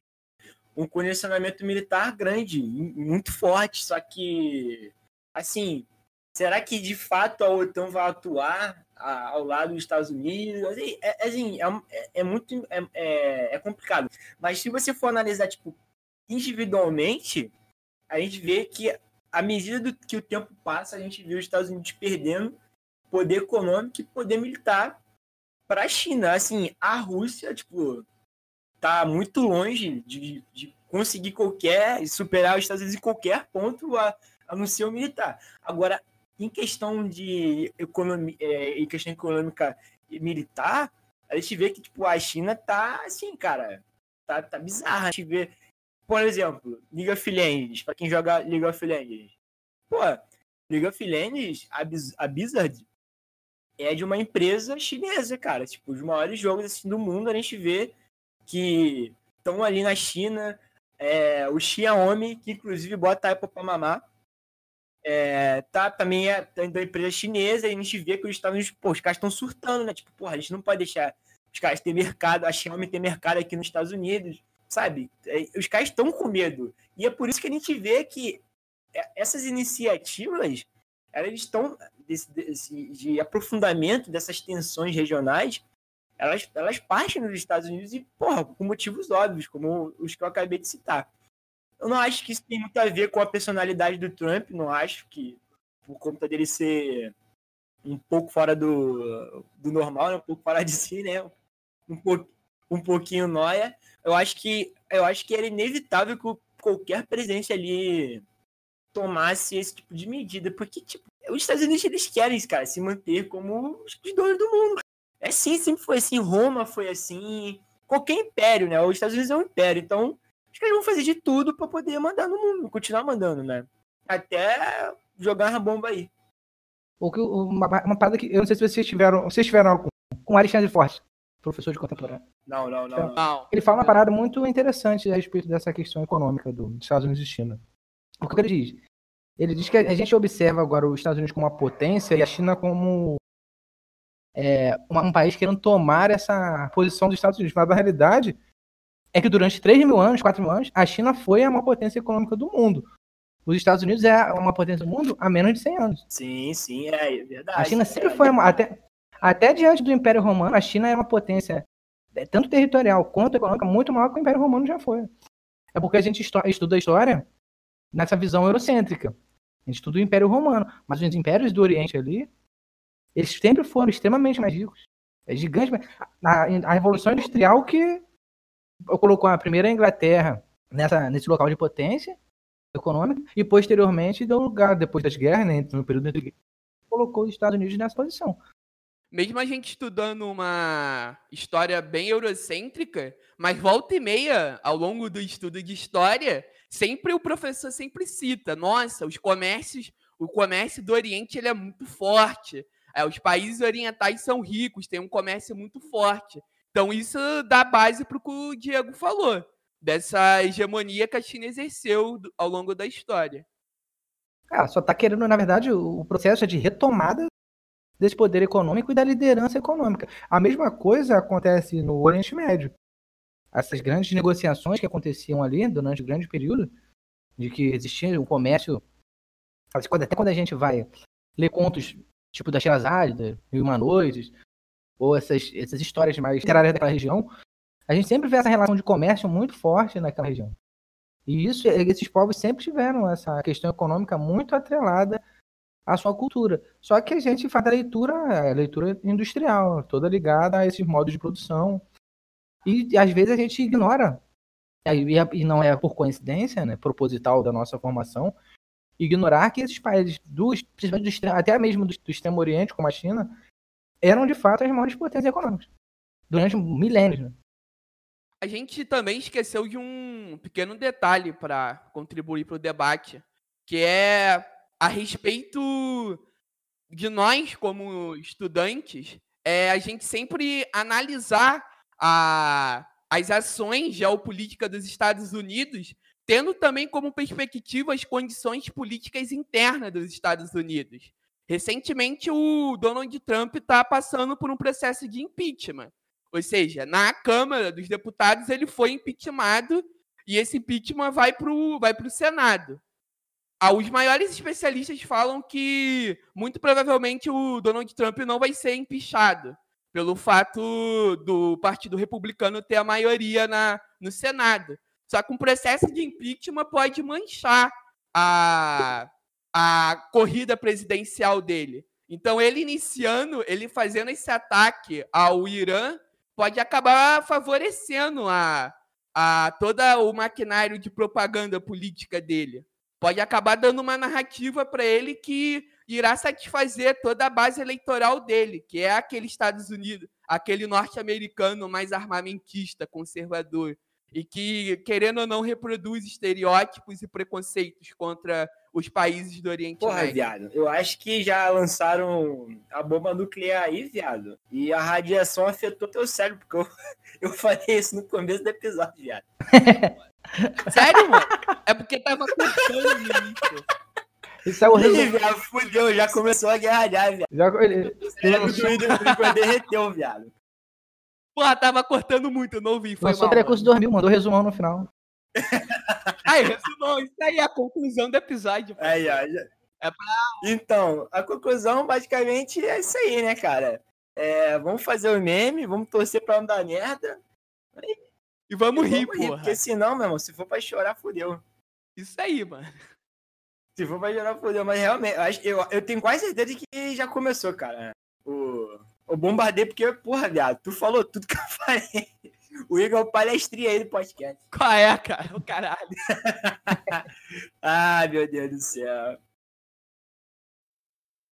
um condicionamento militar grande, muito forte, só que, assim, será que de fato a OTAN vai atuar ao lado dos Estados Unidos. Assim, é, assim, é, é, é muito é, é, é, complicado. Mas se você for analisar tipo, individualmente, a gente vê que à medida do que o tempo passa, a gente vê os Estados Unidos perdendo poder econômico e poder militar para a China. Assim, a Rússia, tipo, tá muito longe de, de conseguir qualquer, superar os Estados Unidos em qualquer ponto a, a não ser o militar. Agora, em questão de economia, é, em questão econômica militar, a gente vê que, tipo, a China tá, assim, cara, tá, tá bizarra. A gente vê, por exemplo, League of Legends, pra quem joga League of Legends. Pô, League of Legends, a, Biz a Blizzard é de uma empresa chinesa, cara. Tipo, os maiores jogos assim, do mundo, a gente vê que estão ali na China. É, o Xiaomi, que inclusive bota a Apple pra mamar, é, tá, também é da empresa chinesa, e a gente vê que os Estados Unidos, pô, os caras estão surtando, né? Tipo, porra, a gente não pode deixar os caras ter mercado, a Xiaomi ter mercado aqui nos Estados Unidos, sabe? É, os caras estão com medo. E é por isso que a gente vê que é, essas iniciativas, elas estão desse, desse, de aprofundamento dessas tensões regionais, elas, elas partem dos Estados Unidos e, porra, por motivos óbvios, como os que eu acabei de citar. Eu não acho que isso tem muito a ver com a personalidade do Trump, não acho que, por conta dele ser um pouco fora do, do normal, né? um pouco fora de si, né? Um, po, um pouquinho noia. Eu acho que eu acho que era inevitável que qualquer presidente ali tomasse esse tipo de medida, porque tipo, os Estados Unidos eles querem, cara, se manter como os donos do mundo. É sim, sempre foi assim. Roma foi assim. Qualquer império, né? Os Estados Unidos é um império. Então, acho que eles vão fazer de tudo para poder mandar no mundo, continuar mandando, né? Até jogar uma bomba aí. O que, uma, uma parada que eu não sei se vocês tiveram. Vocês tiveram com, com Alexandre Forte, professor de contemporâneo. Não, não, não, não. Ele fala uma parada muito interessante a respeito dessa questão econômica do, dos Estados Unidos e China. O que ele diz? Ele diz que a gente observa agora os Estados Unidos como uma potência e a China como é, um país querendo tomar essa posição dos Estados Unidos. Mas a realidade é que durante 3 mil anos, 4 mil anos, a China foi a maior potência econômica do mundo. Os Estados Unidos é uma potência do mundo há menos de 100 anos. Sim, sim, é verdade. A China sempre foi, uma, até, até diante do Império Romano, a China era uma potência é, tanto territorial quanto econômica muito maior que o Império Romano já foi. É porque a gente estuda a história nessa visão eurocêntrica. A gente estuda o Império Romano, mas os impérios do Oriente ali, eles sempre foram extremamente mais ricos. É gigante. A, a Revolução Industrial que colocou a primeira Inglaterra nessa, nesse local de potência econômica e posteriormente deu lugar, depois das guerras, né, no período entre colocou os Estados Unidos nessa posição. Mesmo a gente estudando uma história bem eurocêntrica, mas volta e meia, ao longo do estudo de história, sempre o professor sempre cita, nossa, os comércios, o comércio do Oriente ele é muito forte. É, os países orientais são ricos, têm um comércio muito forte. Então isso dá base para o que o Diego falou, dessa hegemonia que a China exerceu ao longo da história. Cara, só está querendo, na verdade, o processo é de retomada desse poder econômico e da liderança econômica. A mesma coisa acontece no Oriente Médio essas grandes negociações que aconteciam ali durante o grande período, de que existia um comércio. Até quando a gente vai ler contos tipo da Sherazade, Mil Uma Noites, ou essas, essas histórias mais literárias daquela região, a gente sempre vê essa relação de comércio muito forte naquela região. E isso, esses povos sempre tiveram essa questão econômica muito atrelada à sua cultura. Só que a gente faz a leitura, a leitura industrial, toda ligada a esses modos de produção, e às vezes a gente ignora, e não é por coincidência, né, proposital da nossa formação, ignorar que esses países, do, até mesmo do, do Extremo Oriente, como a China, eram de fato as maiores potências econômicas durante milênios. Né? A gente também esqueceu de um pequeno detalhe para contribuir para o debate, que é a respeito de nós, como estudantes, é a gente sempre analisar a, as ações geopolíticas dos Estados Unidos, tendo também como perspectiva as condições políticas internas dos Estados Unidos. Recentemente, o Donald Trump está passando por um processo de impeachment. Ou seja, na Câmara dos Deputados ele foi impeachmentado e esse impeachment vai para o vai o Senado. Ah, os maiores especialistas falam que muito provavelmente o Donald Trump não vai ser impeachado pelo fato do Partido Republicano ter a maioria na, no Senado. Só que um processo de impeachment pode manchar a, a corrida presidencial dele. Então, ele iniciando, ele fazendo esse ataque ao Irã, pode acabar favorecendo a, a todo o maquinário de propaganda política dele. Pode acabar dando uma narrativa para ele que irá satisfazer toda a base eleitoral dele, que é aquele Estados Unidos, aquele norte-americano mais armamentista, conservador, e que, querendo ou não, reproduz estereótipos e preconceitos contra os países do Oriente Porra, Médio. viado, eu acho que já lançaram a bomba nuclear aí, viado. E a radiação afetou teu cérebro, porque eu, eu falei isso no começo do episódio, viado. Sério, mano? É porque tava cortando no início. Isso é o Ih, resumo. viado, fudeu, já começou a guerra já, viado. Já, ele, derreteu, viado. Porra, tava cortando muito, eu não ouvi. Foi lançou mal, Telecurso mano. 2000, mandou resumão no final. Aí, resumão, isso aí é a conclusão do episódio. Aí, já- É Então, a conclusão basicamente é isso aí, né, cara? É, vamos fazer o meme, vamos torcer pra não dar merda. E vamos e rir, vamos rir, porra. porque senão, meu irmão, se for pra chorar, fudeu. Isso aí, mano. Se for pra chorar, fudeu. Mas realmente, eu, eu, eu tenho quase certeza que já começou, cara. O, o bombardeio, porque, porra, viado, tu falou tudo que eu falei. O Igor é o palestrinha aí do podcast. Qual é, cara? O caralho. Ai, meu Deus do céu.